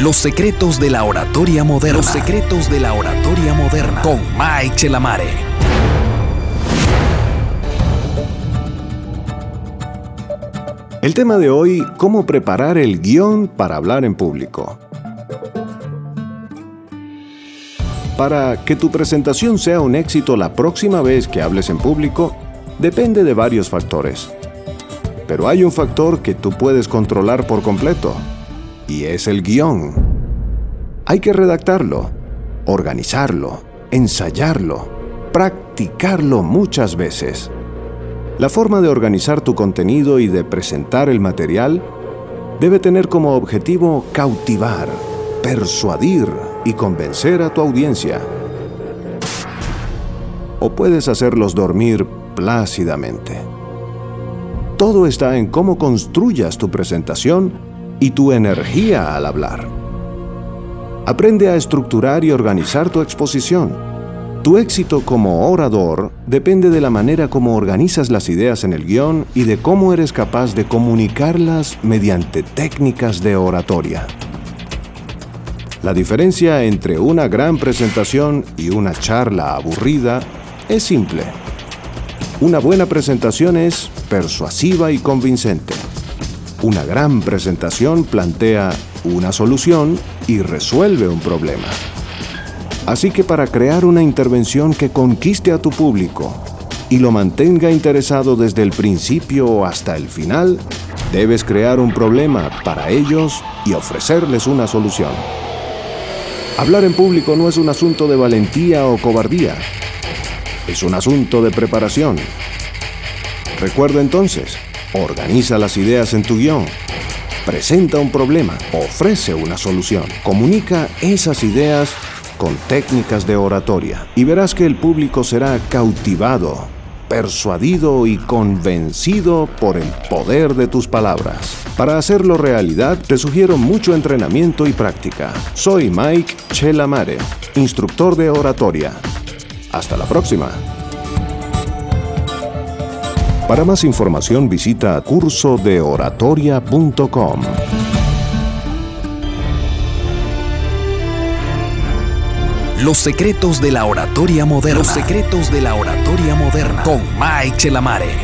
Los secretos de la oratoria moderna. Los secretos de la oratoria moderna. Con Mike Chelamare. El tema de hoy, cómo preparar el guion para hablar en público. Para que tu presentación sea un éxito la próxima vez que hables en público, depende de varios factores. Pero hay un factor que tú puedes controlar por completo y es el guion. Hay que redactarlo, organizarlo, ensayarlo, practicarlo muchas veces. La forma de organizar tu contenido y de presentar el material debe tener como objetivo cautivar, persuadir y convencer a tu audiencia. O puedes hacerlos dormir plácidamente. Todo está en cómo construyas tu presentación y tu energía al hablar. Aprende a estructurar y organizar tu exposición. Tu éxito como orador depende de la manera como organizas las ideas en el guion y de cómo eres capaz de comunicarlas mediante técnicas de oratoria. La diferencia entre una gran presentación y una charla aburrida es simple. Una buena presentación es persuasiva y convincente. Una gran presentación plantea una solución y resuelve un problema. Así que para crear una intervención que conquiste a tu público y lo mantenga interesado desde el principio hasta el final, debes crear un problema para ellos y ofrecerles una solución. Hablar en público no es un asunto de valentía o cobardía, es un asunto de preparación. Recuerda entonces, Organiza las ideas en tu guion. Presenta un problema, ofrece una solución. Comunica esas ideas con técnicas de oratoria y verás que el público será cautivado, persuadido y convencido por el poder de tus palabras. Para hacerlo realidad, te sugiero mucho entrenamiento y práctica. Soy Mike Chelamare, instructor de oratoria. Hasta la próxima. Para más información visita cursodeoratoria.com. Los secretos de la oratoria moderna. Los secretos de la oratoria moderna. Con Mike Chelamare.